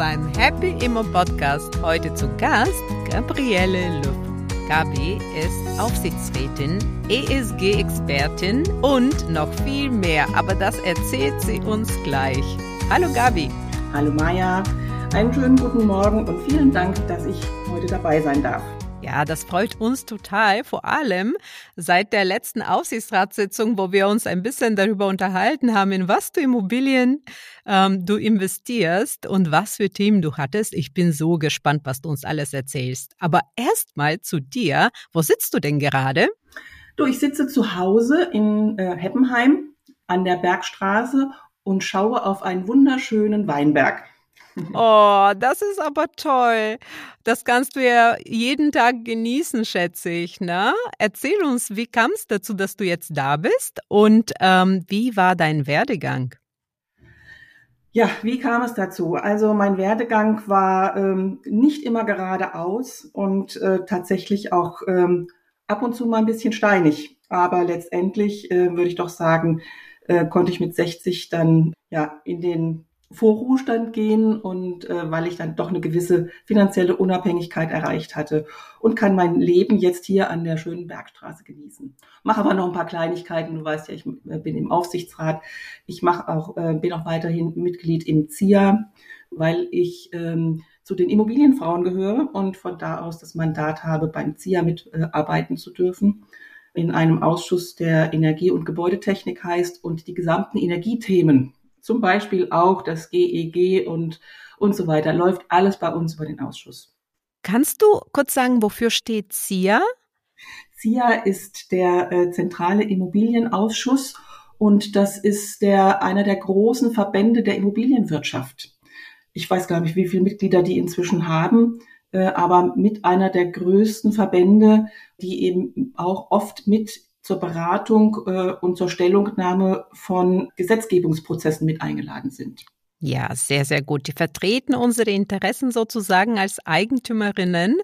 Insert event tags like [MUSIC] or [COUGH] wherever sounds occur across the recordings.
beim Happy Immo Podcast. Heute zu Gast Gabriele Luft. Gabi ist Aufsichtsrätin, ESG-Expertin und noch viel mehr, aber das erzählt sie uns gleich. Hallo Gabi. Hallo Maja, einen schönen guten Morgen und vielen Dank, dass ich heute dabei sein darf. Ja, das freut uns total, vor allem seit der letzten Aufsichtsratssitzung, wo wir uns ein bisschen darüber unterhalten haben, in was du Immobilien ähm, du investierst und was für Themen du hattest. Ich bin so gespannt, was du uns alles erzählst. Aber erstmal zu dir. Wo sitzt du denn gerade? Du, ich sitze zu Hause in äh, Heppenheim an der Bergstraße und schaue auf einen wunderschönen Weinberg. [LAUGHS] Oh, das ist aber toll. Das kannst du ja jeden Tag genießen, schätze ich. Ne? Erzähl uns, wie kam es dazu, dass du jetzt da bist und ähm, wie war dein Werdegang? Ja, wie kam es dazu? Also mein Werdegang war ähm, nicht immer geradeaus und äh, tatsächlich auch ähm, ab und zu mal ein bisschen steinig. Aber letztendlich äh, würde ich doch sagen, äh, konnte ich mit 60 dann ja in den Vorruhestand gehen und äh, weil ich dann doch eine gewisse finanzielle Unabhängigkeit erreicht hatte und kann mein Leben jetzt hier an der schönen Bergstraße genießen. Mache aber noch ein paar Kleinigkeiten. Du weißt ja, ich äh, bin im Aufsichtsrat. Ich mache auch äh, bin auch weiterhin Mitglied im ZIA, weil ich ähm, zu den Immobilienfrauen gehöre und von da aus das Mandat habe, beim ZIA mitarbeiten zu dürfen in einem Ausschuss, der Energie- und Gebäudetechnik heißt und die gesamten Energiethemen zum Beispiel auch das GEG e und, und so weiter, läuft alles bei uns über den Ausschuss. Kannst du kurz sagen, wofür steht CIA? CIA ist der äh, zentrale Immobilienausschuss und das ist der, einer der großen Verbände der Immobilienwirtschaft. Ich weiß gar nicht, wie viele Mitglieder die inzwischen haben, äh, aber mit einer der größten Verbände, die eben auch oft mit zur Beratung äh, und zur Stellungnahme von Gesetzgebungsprozessen mit eingeladen sind. Ja, sehr, sehr gut. Die vertreten unsere Interessen sozusagen als Eigentümerinnen.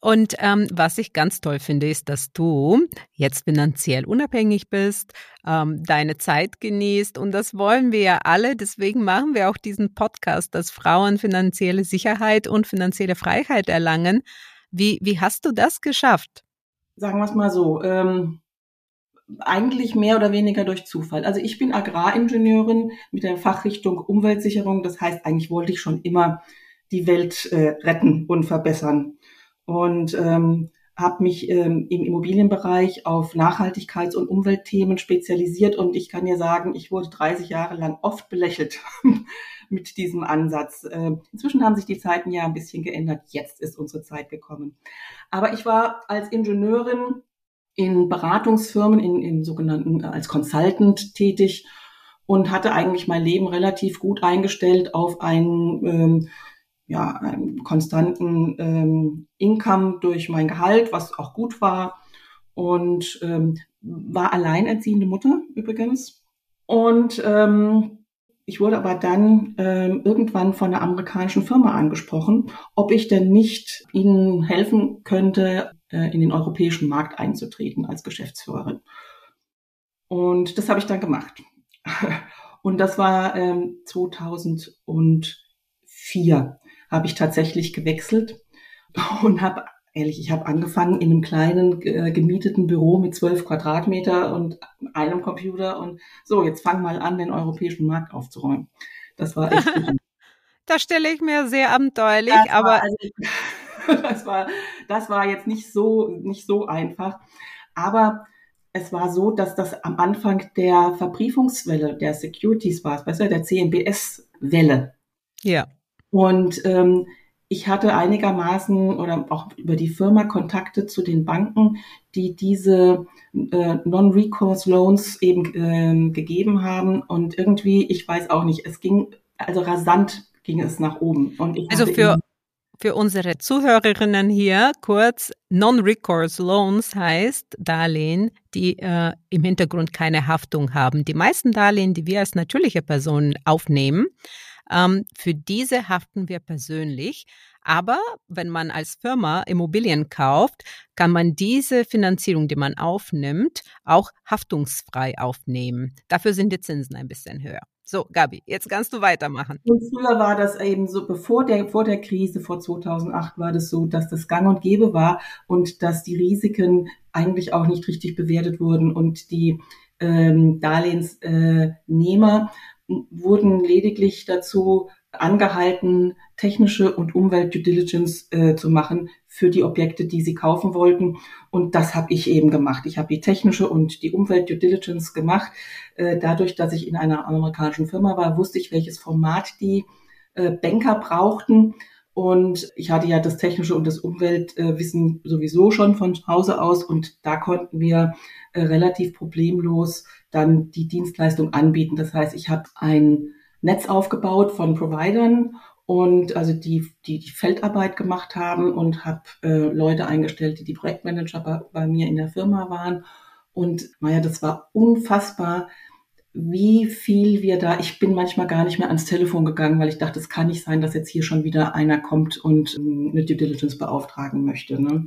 Und ähm, was ich ganz toll finde, ist, dass du jetzt finanziell unabhängig bist, ähm, deine Zeit genießt. Und das wollen wir ja alle. Deswegen machen wir auch diesen Podcast, dass Frauen finanzielle Sicherheit und finanzielle Freiheit erlangen. Wie, wie hast du das geschafft? Sagen wir es mal so. Ähm eigentlich mehr oder weniger durch Zufall. Also ich bin Agraringenieurin mit der Fachrichtung Umweltsicherung. Das heißt, eigentlich wollte ich schon immer die Welt äh, retten und verbessern. Und ähm, habe mich ähm, im Immobilienbereich auf Nachhaltigkeits- und Umweltthemen spezialisiert. Und ich kann dir sagen, ich wurde 30 Jahre lang oft belächelt [LAUGHS] mit diesem Ansatz. Äh, inzwischen haben sich die Zeiten ja ein bisschen geändert. Jetzt ist unsere Zeit gekommen. Aber ich war als Ingenieurin in Beratungsfirmen, in, in sogenannten äh, als Consultant tätig und hatte eigentlich mein Leben relativ gut eingestellt auf einen, ähm, ja, einen konstanten ähm, Income durch mein Gehalt, was auch gut war und ähm, war alleinerziehende Mutter übrigens. Und ähm, ich wurde aber dann ähm, irgendwann von einer amerikanischen Firma angesprochen, ob ich denn nicht ihnen helfen könnte, in den europäischen Markt einzutreten als Geschäftsführerin. Und das habe ich dann gemacht. [LAUGHS] Und das war ähm, 2004 habe ich tatsächlich gewechselt und habe ehrlich, ich habe angefangen in einem kleinen äh, gemieteten Büro mit zwölf Quadratmeter und einem Computer und so, jetzt fang mal an, den europäischen Markt aufzuräumen. Das war echt. [LAUGHS] das stelle ich mir sehr abenteuerlich, aber also, [LAUGHS] das war, das war jetzt nicht so, nicht so einfach. Aber es war so, dass das am Anfang der Verbriefungswelle der Securities war, du, der CMBS-Welle. Ja. Und ähm, ich hatte einigermaßen oder auch über die Firma Kontakte zu den Banken, die diese äh, Non-Recourse Loans eben äh, gegeben haben. Und irgendwie, ich weiß auch nicht, es ging, also rasant ging es nach oben. Und ich also für, für unsere Zuhörerinnen hier kurz, Non-Recourse Loans heißt Darlehen, die äh, im Hintergrund keine Haftung haben. Die meisten Darlehen, die wir als natürliche Personen aufnehmen, ähm, für diese haften wir persönlich. Aber wenn man als Firma Immobilien kauft, kann man diese Finanzierung, die man aufnimmt, auch haftungsfrei aufnehmen. Dafür sind die Zinsen ein bisschen höher. So, Gabi, jetzt kannst du weitermachen. Und früher war das eben so, bevor der, vor der Krise, vor 2008 war das so, dass das gang und gäbe war und dass die Risiken eigentlich auch nicht richtig bewertet wurden und die ähm, Darlehensnehmer äh, wurden lediglich dazu angehalten, technische und Umwelt-Due Diligence äh, zu machen für die Objekte, die sie kaufen wollten. Und das habe ich eben gemacht. Ich habe die technische und die Umwelt-Due Diligence gemacht. Äh, dadurch, dass ich in einer amerikanischen Firma war, wusste ich, welches Format die äh, Banker brauchten. Und ich hatte ja das technische und das Umweltwissen sowieso schon von Hause aus. Und da konnten wir äh, relativ problemlos dann die Dienstleistung anbieten. Das heißt, ich habe ein Netz aufgebaut von Providern und also die, die die Feldarbeit gemacht haben und habe äh, Leute eingestellt, die die Projektmanager bei, bei mir in der Firma waren. Und naja, das war unfassbar, wie viel wir da, ich bin manchmal gar nicht mehr ans Telefon gegangen, weil ich dachte, es kann nicht sein, dass jetzt hier schon wieder einer kommt und ähm, eine Due Diligence beauftragen möchte. Ne?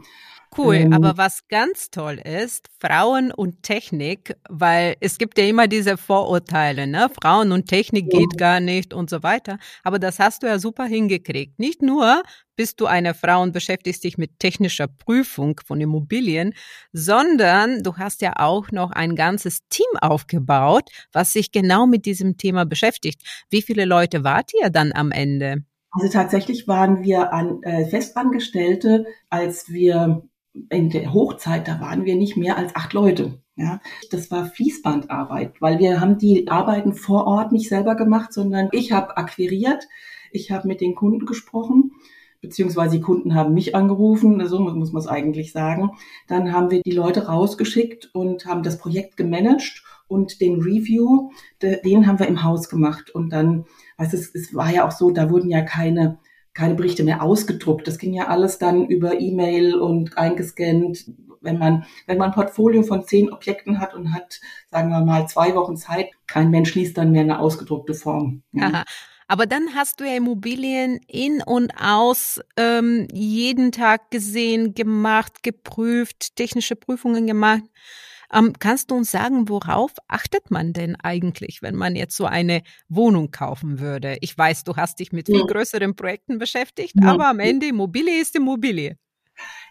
Cool, ähm, aber was ganz toll ist, Frauen und Technik, weil es gibt ja immer diese Vorurteile, ne? Frauen und Technik ja. geht gar nicht und so weiter. Aber das hast du ja super hingekriegt. Nicht nur bist du eine Frau und beschäftigst dich mit technischer Prüfung von Immobilien, sondern du hast ja auch noch ein ganzes Team aufgebaut, was sich genau mit diesem Thema beschäftigt. Wie viele Leute wart ihr dann am Ende? Also tatsächlich waren wir an, äh, Festangestellte, als wir in der Hochzeit, da waren wir nicht mehr als acht Leute. Ja, das war Fließbandarbeit, weil wir haben die Arbeiten vor Ort nicht selber gemacht, sondern ich habe akquiriert, ich habe mit den Kunden gesprochen, beziehungsweise die Kunden haben mich angerufen, so muss man es eigentlich sagen. Dann haben wir die Leute rausgeschickt und haben das Projekt gemanagt und den Review, den haben wir im Haus gemacht. Und dann, weißt du, es war ja auch so, da wurden ja keine keine Berichte mehr ausgedruckt. Das ging ja alles dann über E-Mail und eingescannt. Wenn man, wenn man ein Portfolio von zehn Objekten hat und hat, sagen wir mal, zwei Wochen Zeit, kein Mensch liest dann mehr eine ausgedruckte Form. Ja. Aber dann hast du ja Immobilien in und aus ähm, jeden Tag gesehen, gemacht, geprüft, technische Prüfungen gemacht. Ähm, kannst du uns sagen, worauf achtet man denn eigentlich, wenn man jetzt so eine Wohnung kaufen würde? Ich weiß, du hast dich mit viel größeren Projekten beschäftigt, ja. aber am Ende Immobilie ist Immobilie.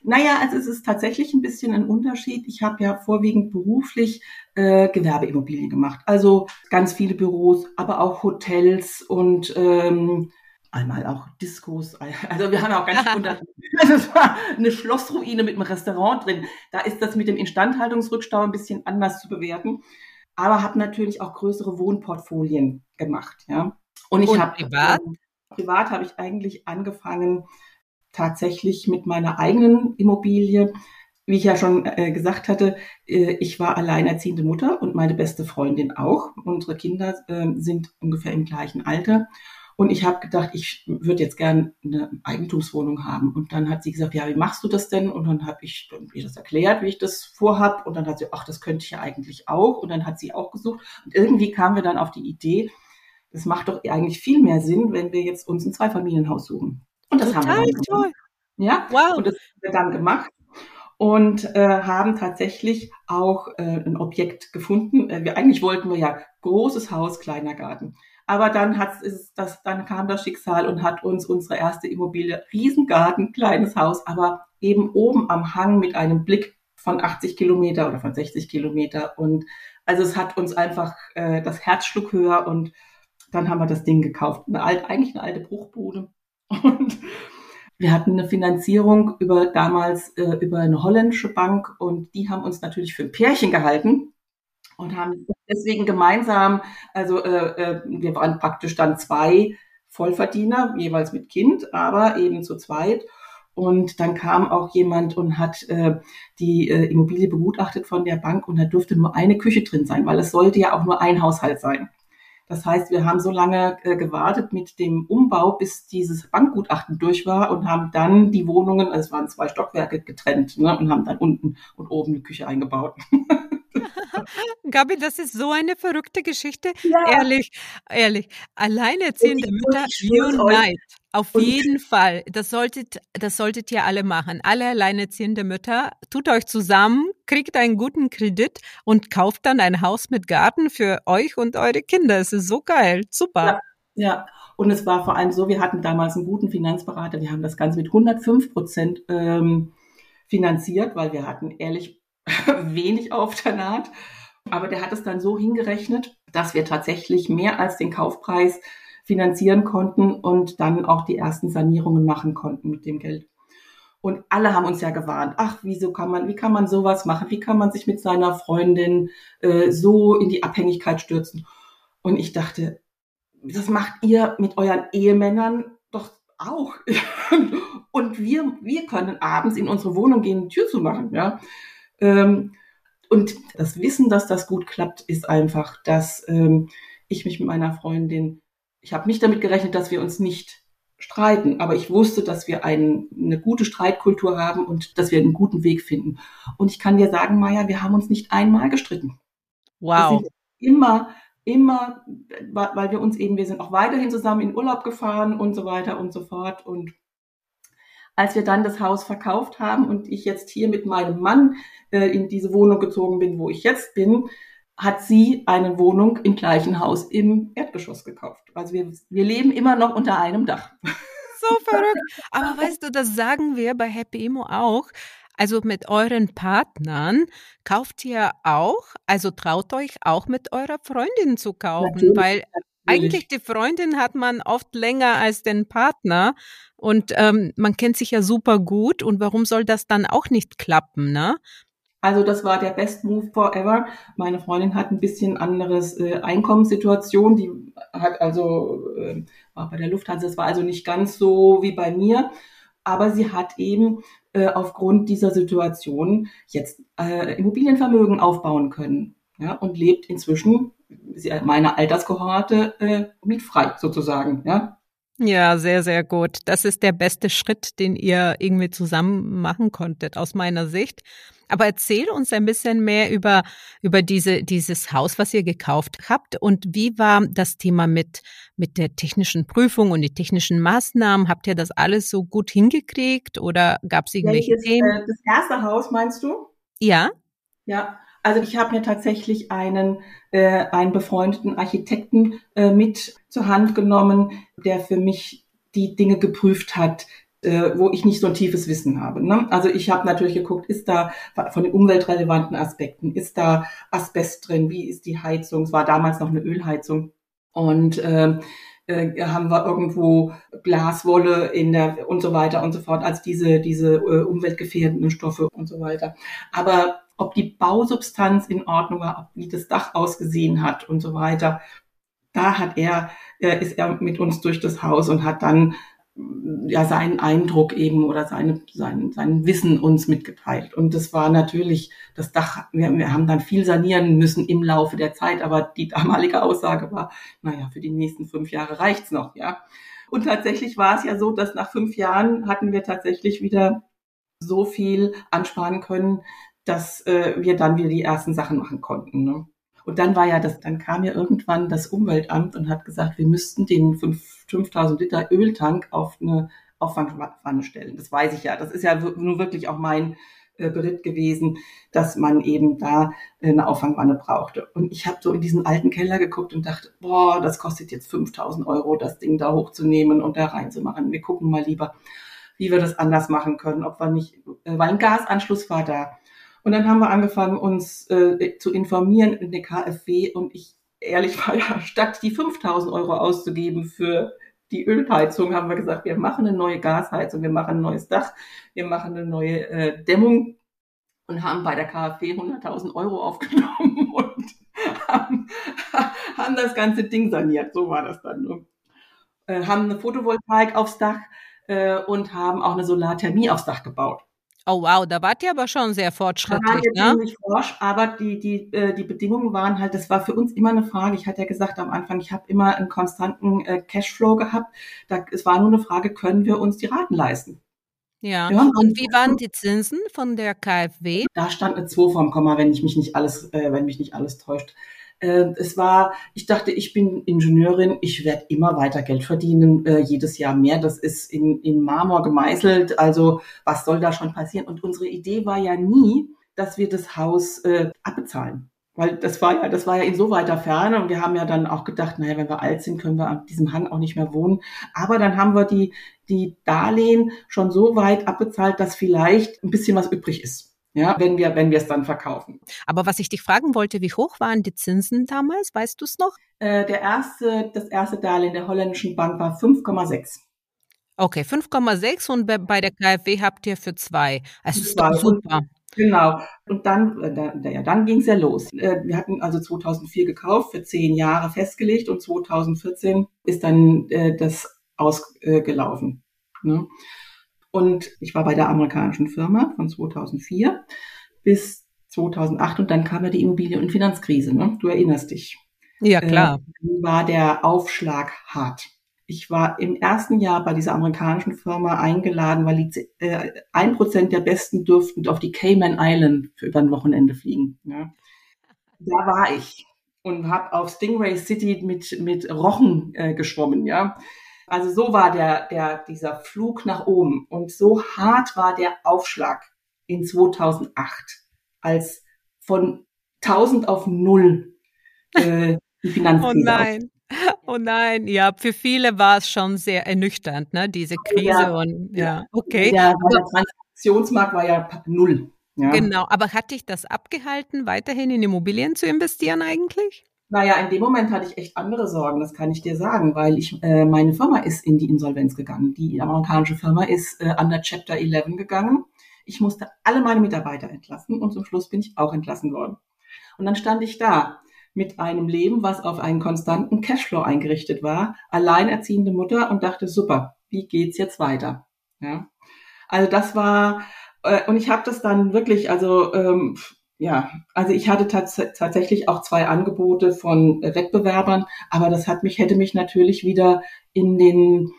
Naja, also es ist tatsächlich ein bisschen ein Unterschied. Ich habe ja vorwiegend beruflich äh, Gewerbeimmobilien gemacht. Also ganz viele Büros, aber auch Hotels und ähm, einmal auch Diskos. [LAUGHS] Also wir haben auch ganz unter, [LAUGHS] das war eine Schlossruine mit einem Restaurant drin. Da ist das mit dem Instandhaltungsrückstau ein bisschen anders zu bewerten. Aber habe natürlich auch größere Wohnportfolien gemacht. Ja. Und ich habe privat, äh, privat habe ich eigentlich angefangen tatsächlich mit meiner eigenen Immobilie. Wie ich ja schon äh, gesagt hatte, äh, ich war alleinerziehende Mutter und meine beste Freundin auch. Unsere Kinder äh, sind ungefähr im gleichen Alter. Und ich habe gedacht, ich würde jetzt gern eine Eigentumswohnung haben. Und dann hat sie gesagt, ja, wie machst du das denn? Und dann habe ich ihr das erklärt, wie ich das vorhab. Und dann hat sie, ach, das könnte ich ja eigentlich auch. Und dann hat sie auch gesucht. Und irgendwie kamen wir dann auf die Idee, das macht doch eigentlich viel mehr Sinn, wenn wir jetzt uns ein Zweifamilienhaus suchen. Und das Total haben wir dann toll. gemacht. Ja, wow. und das haben wir dann gemacht und äh, haben tatsächlich auch äh, ein Objekt gefunden. Äh, wir eigentlich wollten wir ja großes Haus, kleiner Garten. Aber dann hat es das, dann kam das Schicksal und hat uns unsere erste Immobilie, Riesengarten, kleines Haus, aber eben oben am Hang mit einem Blick von 80 Kilometer oder von 60 Kilometer. Und also es hat uns einfach äh, das Herz schlug höher und dann haben wir das Ding gekauft. Eine alte, eigentlich eine alte Bruchbude. [LAUGHS] Und wir hatten eine Finanzierung über damals äh, über eine holländische Bank und die haben uns natürlich für ein Pärchen gehalten und haben deswegen gemeinsam, also äh, äh, wir waren praktisch dann zwei Vollverdiener, jeweils mit Kind, aber eben zu zweit. Und dann kam auch jemand und hat äh, die äh, Immobilie begutachtet von der Bank und da durfte nur eine Küche drin sein, weil es sollte ja auch nur ein Haushalt sein. Das heißt, wir haben so lange äh, gewartet mit dem Umbau, bis dieses Bankgutachten durch war und haben dann die Wohnungen, also es waren zwei Stockwerke getrennt, ne, und haben dann unten und oben eine Küche eingebaut. [LAUGHS] [LAUGHS] Gabi, das ist so eine verrückte Geschichte. Ja. Ehrlich, ehrlich. Alleinerziehende Mütter unite. Auf und jeden Fall. Das solltet, das solltet ihr alle machen. Alle alleinerziehende Mütter, tut euch zusammen, kriegt einen guten Kredit und kauft dann ein Haus mit Garten für euch und eure Kinder. Es ist so geil. Super. Ja, ja. Und es war vor allem so, wir hatten damals einen guten Finanzberater. Wir haben das Ganze mit 105 Prozent ähm, finanziert, weil wir hatten ehrlich [LAUGHS] wenig auf der Naht. Aber der hat es dann so hingerechnet, dass wir tatsächlich mehr als den Kaufpreis finanzieren konnten und dann auch die ersten Sanierungen machen konnten mit dem Geld. Und alle haben uns ja gewarnt. Ach, wieso kann man, wie kann man sowas machen? Wie kann man sich mit seiner Freundin äh, so in die Abhängigkeit stürzen? Und ich dachte, das macht ihr mit euren Ehemännern doch auch. [LAUGHS] und wir, wir können abends in unsere Wohnung gehen, Tür zu machen, ja. Ähm, und das Wissen, dass das gut klappt, ist einfach, dass ähm, ich mich mit meiner Freundin ich habe nicht damit gerechnet, dass wir uns nicht streiten, aber ich wusste, dass wir ein, eine gute Streitkultur haben und dass wir einen guten Weg finden. Und ich kann dir sagen, Maja, wir haben uns nicht einmal gestritten. Wow. immer, immer, weil wir uns eben, wir sind auch weiterhin zusammen in Urlaub gefahren und so weiter und so fort. Und als wir dann das Haus verkauft haben und ich jetzt hier mit meinem Mann äh, in diese Wohnung gezogen bin, wo ich jetzt bin, hat sie eine Wohnung im gleichen Haus im Erdgeschoss gekauft. Also wir, wir leben immer noch unter einem Dach. [LAUGHS] So verrückt. Aber weißt du, das sagen wir bei Happy Emo auch. Also mit euren Partnern kauft ihr auch, also traut euch auch mit eurer Freundin zu kaufen, natürlich, weil. Eigentlich die Freundin hat man oft länger als den Partner und ähm, man kennt sich ja super gut und warum soll das dann auch nicht klappen, ne? Also das war der Best Move forever. Meine Freundin hat ein bisschen anderes äh, Einkommenssituation. Die hat also äh, war bei der Lufthansa. Das war also nicht ganz so wie bei mir, aber sie hat eben äh, aufgrund dieser Situation jetzt äh, Immobilienvermögen aufbauen können ja, und lebt inzwischen meine Alterskohorte äh, mietfrei sozusagen. Ja. Ja, sehr, sehr gut. Das ist der beste Schritt, den ihr irgendwie zusammen machen konntet, aus meiner Sicht. Aber erzähl uns ein bisschen mehr über, über diese, dieses Haus, was ihr gekauft habt und wie war das Thema mit, mit der technischen Prüfung und die technischen Maßnahmen? Habt ihr das alles so gut hingekriegt oder gab es irgendwelche Welches, Themen? Äh, das erste Haus meinst du? Ja. Ja, also ich habe mir tatsächlich einen, äh, einen befreundeten Architekten äh, mit zur Hand genommen, der für mich die Dinge geprüft hat, äh, wo ich nicht so ein tiefes Wissen habe. Ne? Also ich habe natürlich geguckt, ist da von den umweltrelevanten Aspekten, ist da Asbest drin, wie ist die Heizung? Es war damals noch eine Ölheizung. Und äh, äh, haben wir irgendwo Glaswolle in der und so weiter und so fort, als diese, diese äh, umweltgefährdenden Stoffe und so weiter. Aber ob die Bausubstanz in Ordnung war, wie das Dach ausgesehen hat und so weiter, da hat er, äh, ist er mit uns durch das Haus und hat dann ja seinen Eindruck eben oder seine, sein, sein Wissen uns mitgeteilt. Und das war natürlich das Dach, wir, wir haben dann viel sanieren müssen im Laufe der Zeit, aber die damalige Aussage war, naja, für die nächsten fünf Jahre reicht's noch, ja. Und tatsächlich war es ja so, dass nach fünf Jahren hatten wir tatsächlich wieder so viel ansparen können, dass äh, wir dann wieder die ersten Sachen machen konnten. Ne? Und dann war ja das, dann kam ja irgendwann das Umweltamt und hat gesagt, wir müssten den 5000 Liter Öltank auf eine Auffangwanne stellen. Das weiß ich ja. Das ist ja nur wirklich auch mein äh, Bericht gewesen, dass man eben da eine Auffangwanne brauchte. Und ich habe so in diesen alten Keller geguckt und dachte, boah, das kostet jetzt 5000 Euro, das Ding da hochzunehmen und da reinzumachen. Wir gucken mal lieber, wie wir das anders machen können, ob wir nicht, äh, weil ein Gasanschluss war da. Und dann haben wir angefangen, uns äh, zu informieren in der KfW und ich ehrlich [LAUGHS] war ja, statt die 5000 Euro auszugeben für die Ölheizung, haben wir gesagt, wir machen eine neue Gasheizung, wir machen ein neues Dach, wir machen eine neue äh, Dämmung und haben bei der KfW 100.000 Euro aufgenommen [LAUGHS] und haben, haben das ganze Ding saniert. So war das dann. Ne? Äh, haben eine Photovoltaik aufs Dach äh, und haben auch eine Solarthermie aufs Dach gebaut. Oh wow, da wart ihr aber schon sehr fortschrittlich, da waren wir ne? forsch, aber die, die, äh, die Bedingungen waren halt, das war für uns immer eine Frage. Ich hatte ja gesagt am Anfang, ich habe immer einen konstanten äh, Cashflow gehabt. Da, es war nur eine Frage, können wir uns die Raten leisten? Ja. ja. Und wie waren die Zinsen von der KfW? Da stand eine 2 vorm Komma, wenn ich mich nicht alles, äh, wenn mich nicht alles täuscht. Äh, es war, ich dachte, ich bin Ingenieurin, ich werde immer weiter Geld verdienen, äh, jedes Jahr mehr. Das ist in, in Marmor gemeißelt. Also was soll da schon passieren? Und unsere Idee war ja nie, dass wir das Haus äh, abbezahlen. Weil das war ja, das war ja in so weiter Ferne und wir haben ja dann auch gedacht, naja, wenn wir alt sind, können wir an diesem Hang auch nicht mehr wohnen. Aber dann haben wir die, die Darlehen schon so weit abbezahlt, dass vielleicht ein bisschen was übrig ist. Ja, wenn wir, wenn wir es dann verkaufen. Aber was ich dich fragen wollte, wie hoch waren die Zinsen damals? Weißt du es noch? Äh, der erste, das erste Darlehen der holländischen Bank war 5,6. Okay, 5,6 und bei der KfW habt ihr für zwei. Es ist doch super. Genau. Und dann, äh, ja, dann ging es ja los. Äh, wir hatten also 2004 gekauft, für zehn Jahre festgelegt und 2014 ist dann äh, das ausgelaufen. Ne? Und ich war bei der amerikanischen Firma von 2004 bis 2008 und dann kam ja die Immobilien- und Finanzkrise. Ne? Du erinnerst dich. Ja, klar. Äh, war der Aufschlag hart. Ich war im ersten Jahr bei dieser amerikanischen Firma eingeladen, weil äh, ein Prozent der Besten durften auf die Cayman Island für über ein Wochenende fliegen. Ja. Da war ich und habe auf Stingray City mit mit Rochen äh, geschwommen. Ja, also so war der der dieser Flug nach oben und so hart war der Aufschlag in 2008, als von 1000 auf null äh, die Finanzkrise. Oh nein. Oh nein, ja, für viele war es schon sehr ernüchternd, ne, diese Krise ja, und ja, okay. Ja, der Transaktionsmarkt war ja null. Ja. Genau, aber hat dich das abgehalten, weiterhin in Immobilien zu investieren eigentlich? Naja, in dem Moment hatte ich echt andere Sorgen, das kann ich dir sagen, weil ich, äh, meine Firma ist in die Insolvenz gegangen. Die amerikanische Firma ist äh, under Chapter 11 gegangen. Ich musste alle meine Mitarbeiter entlassen und zum Schluss bin ich auch entlassen worden. Und dann stand ich da mit einem Leben, was auf einen konstanten Cashflow eingerichtet war, alleinerziehende Mutter und dachte, super, wie geht's jetzt weiter? Ja, also das war äh, und ich habe das dann wirklich, also ähm, ja, also ich hatte tats tatsächlich auch zwei Angebote von Wettbewerbern, aber das hat mich hätte mich natürlich wieder in den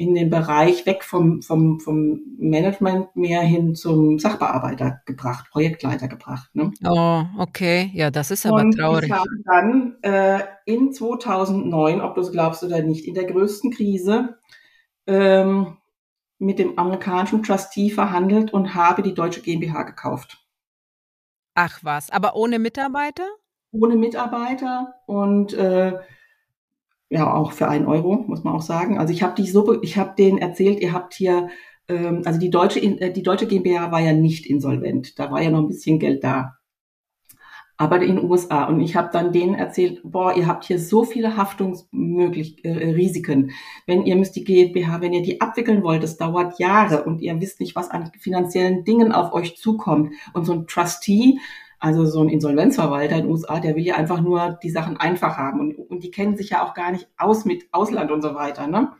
in den Bereich weg vom, vom, vom Management mehr hin zum Sachbearbeiter gebracht, Projektleiter gebracht. Ne? Oh, okay. Ja, das ist aber und traurig. Ich habe dann äh, in 2009, ob du es glaubst oder nicht, in der größten Krise ähm, mit dem amerikanischen Trustee verhandelt und habe die deutsche GmbH gekauft. Ach was, aber ohne Mitarbeiter? Ohne Mitarbeiter und äh, ja auch für einen Euro, muss man auch sagen. Also ich habe die Suppe, ich habe denen erzählt, ihr habt hier, ähm, also die deutsche, äh, die deutsche GmbH war ja nicht insolvent, da war ja noch ein bisschen Geld da. Aber in den USA. Und ich habe dann denen erzählt, boah, ihr habt hier so viele Haftungsmöglichkeiten, äh, Risiken. Wenn ihr müsst die GmbH, wenn ihr die abwickeln wollt, das dauert Jahre und ihr wisst nicht, was an finanziellen Dingen auf euch zukommt. Und so ein Trustee, also so ein Insolvenzverwalter in den USA, der will ja einfach nur die Sachen einfach haben. Und, und die kennen sich ja auch gar nicht aus mit Ausland und so weiter. Ne?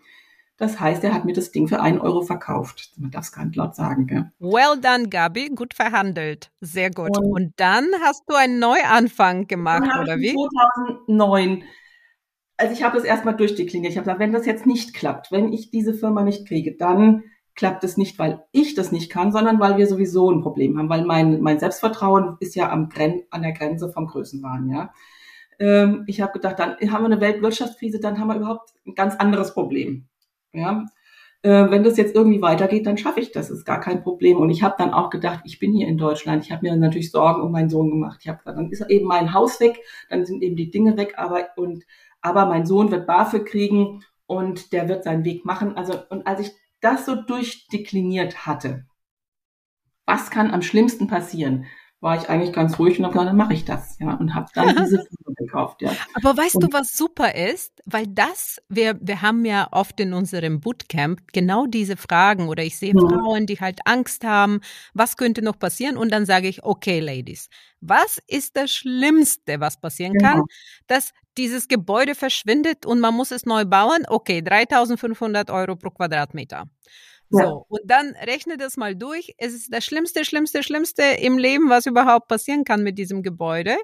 Das heißt, er hat mir das Ding für einen Euro verkauft. Man darf es gar nicht laut sagen. Gell? Well done, Gabi. Gut verhandelt. Sehr gut. Und, und dann hast du einen Neuanfang gemacht, oder wie? 2009 also ich habe das erstmal durchdekliniert. Ich habe gesagt, wenn das jetzt nicht klappt, wenn ich diese Firma nicht kriege, dann klappt es nicht, weil ich das nicht kann, sondern weil wir sowieso ein Problem haben, weil mein, mein Selbstvertrauen ist ja am Gren an der Grenze vom Größenwahn, ja. Ähm, ich habe gedacht, dann haben wir eine Weltwirtschaftskrise, dann haben wir überhaupt ein ganz anderes Problem, ja. Äh, wenn das jetzt irgendwie weitergeht, dann schaffe ich das, ist gar kein Problem. Und ich habe dann auch gedacht, ich bin hier in Deutschland, ich habe mir natürlich Sorgen um meinen Sohn gemacht. Ich habe dann ist eben mein Haus weg, dann sind eben die Dinge weg, aber und aber mein Sohn wird BAföG kriegen und der wird seinen Weg machen. Also und als ich das so durchdekliniert hatte, was kann am schlimmsten passieren, war ich eigentlich ganz ruhig und habe gesagt, dann mache ich das, ja, und habe dann diese [LAUGHS] Firma gekauft, ja. Aber weißt und, du, was super ist? Weil das, wir, wir haben ja oft in unserem Bootcamp genau diese Fragen oder ich sehe ja. Frauen, die halt Angst haben, was könnte noch passieren? Und dann sage ich, okay, Ladies, was ist das Schlimmste, was passieren genau. kann? Dass dieses Gebäude verschwindet und man muss es neu bauen? Okay, 3500 Euro pro Quadratmeter. So, und dann rechne das mal durch. Es ist das Schlimmste, Schlimmste, Schlimmste im Leben, was überhaupt passieren kann mit diesem Gebäude.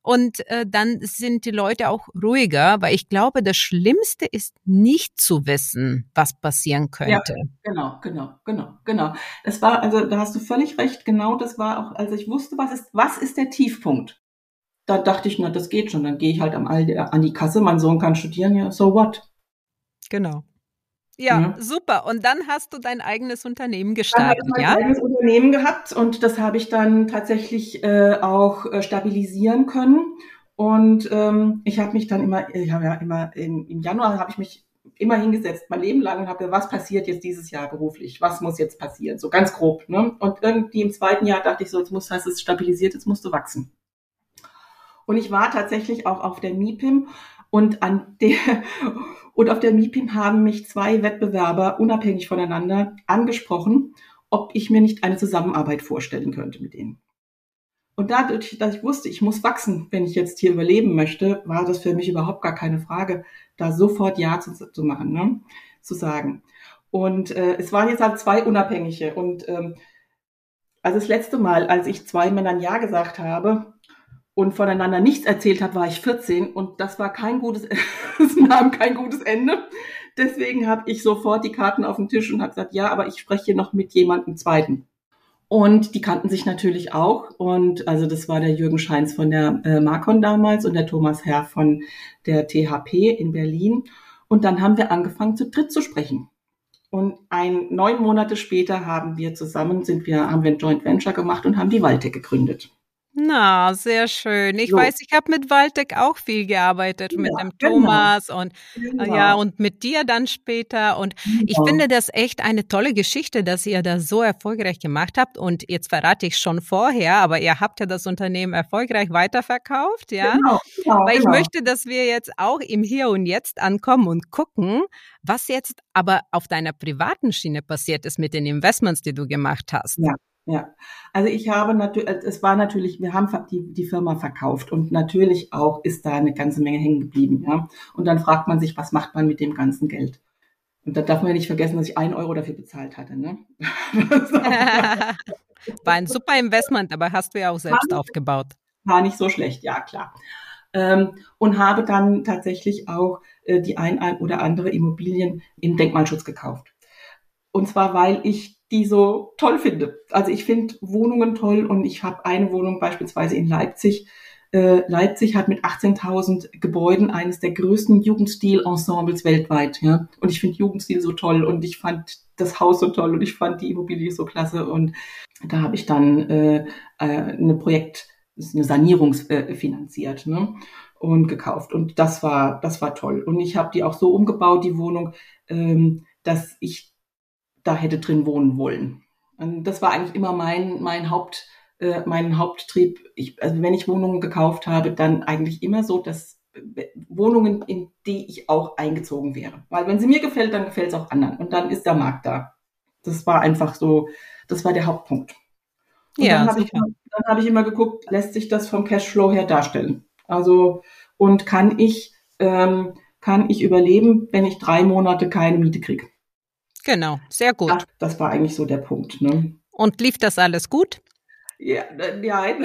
Und äh, dann sind die Leute auch ruhiger, weil ich glaube, das Schlimmste ist nicht zu wissen, was passieren könnte. Ja, genau, genau, genau, genau. Das war, also da hast du völlig recht, genau das war auch, also ich wusste, was ist, was ist der Tiefpunkt? da dachte ich, na, das geht schon. Dann gehe ich halt am, an die Kasse, mein Sohn kann studieren, ja, so what? Genau. Ja, ja, super. Und dann hast du dein eigenes Unternehmen gestartet, dann ja? Ein eigenes Unternehmen gehabt und das habe ich dann tatsächlich äh, auch äh, stabilisieren können. Und ähm, ich habe mich dann immer, ich habe ja immer im, im Januar habe ich mich immer hingesetzt, mein Leben lang und habe gesagt, was passiert jetzt dieses Jahr beruflich? Was muss jetzt passieren? So ganz grob. Ne? Und irgendwie im zweiten Jahr dachte ich so, jetzt muss, heißt es stabilisiert, jetzt musst du wachsen. Und ich war tatsächlich auch auf der MIPIM und an der und auf der MIPIM haben mich zwei Wettbewerber unabhängig voneinander angesprochen, ob ich mir nicht eine Zusammenarbeit vorstellen könnte mit denen. Und dadurch, dass ich wusste, ich muss wachsen, wenn ich jetzt hier überleben möchte, war das für mich überhaupt gar keine Frage, da sofort Ja zu, zu machen, ne? zu sagen. Und äh, es waren jetzt halt zwei Unabhängige. Und ähm, also das letzte Mal, als ich zwei Männern Ja gesagt habe, und voneinander nichts erzählt habe, war ich 14 und das war kein gutes, [LAUGHS] es nahm kein gutes Ende. Deswegen habe ich sofort die Karten auf den Tisch und habe gesagt, ja, aber ich spreche hier noch mit jemandem Zweiten. Und die kannten sich natürlich auch. Und also das war der Jürgen Scheins von der äh, Marcon damals und der Thomas Herr von der THP in Berlin. Und dann haben wir angefangen, zu dritt zu sprechen. Und ein neun Monate später haben wir zusammen, sind wir, haben wir ein Joint Venture gemacht und haben die Walte gegründet. Na, sehr schön. Ich so. weiß, ich habe mit Waldek auch viel gearbeitet, ja, mit dem genau. Thomas und genau. ja, und mit dir dann später. Und genau. ich finde das echt eine tolle Geschichte, dass ihr das so erfolgreich gemacht habt. Und jetzt verrate ich schon vorher, aber ihr habt ja das Unternehmen erfolgreich weiterverkauft, ja. Genau, genau, Weil ich genau. möchte, dass wir jetzt auch im Hier und Jetzt ankommen und gucken, was jetzt aber auf deiner privaten Schiene passiert ist mit den Investments, die du gemacht hast. Ja. Ja, also ich habe natürlich, äh, es war natürlich, wir haben die, die Firma verkauft und natürlich auch ist da eine ganze Menge hängen geblieben, ja. Und dann fragt man sich, was macht man mit dem ganzen Geld? Und da darf man ja nicht vergessen, dass ich ein Euro dafür bezahlt hatte, ne? [LAUGHS] war ein super Investment, aber hast du ja auch selbst war aufgebaut. War nicht so schlecht, ja klar. Ähm, und habe dann tatsächlich auch äh, die ein oder andere Immobilien im Denkmalschutz gekauft. Und zwar, weil ich die so toll finde. Also ich finde Wohnungen toll und ich habe eine Wohnung beispielsweise in Leipzig. Äh, Leipzig hat mit 18.000 Gebäuden eines der größten Jugendstil-Ensembles weltweit. Ja? Und ich finde Jugendstil so toll und ich fand das Haus so toll und ich fand die Immobilie so klasse. Und da habe ich dann äh, äh, eine Projekt, eine Sanierung äh, finanziert ne? und gekauft. Und das war, das war toll. Und ich habe die auch so umgebaut, die Wohnung, ähm, dass ich da hätte drin wohnen wollen. Und das war eigentlich immer mein, mein Haupt, äh, mein Haupttrieb. Ich, also wenn ich Wohnungen gekauft habe, dann eigentlich immer so, dass äh, Wohnungen, in die ich auch eingezogen wäre. Weil wenn sie mir gefällt, dann gefällt es auch anderen. Und dann ist der Markt da. Das war einfach so, das war der Hauptpunkt. Und ja, dann habe ich, hab ich immer geguckt, lässt sich das vom Cashflow her darstellen? Also, und kann ich, ähm, kann ich überleben, wenn ich drei Monate keine Miete kriege? Genau, sehr gut. Ja, das war eigentlich so der Punkt. Ne? Und lief das alles gut? Ja, nein. nein. [LAUGHS]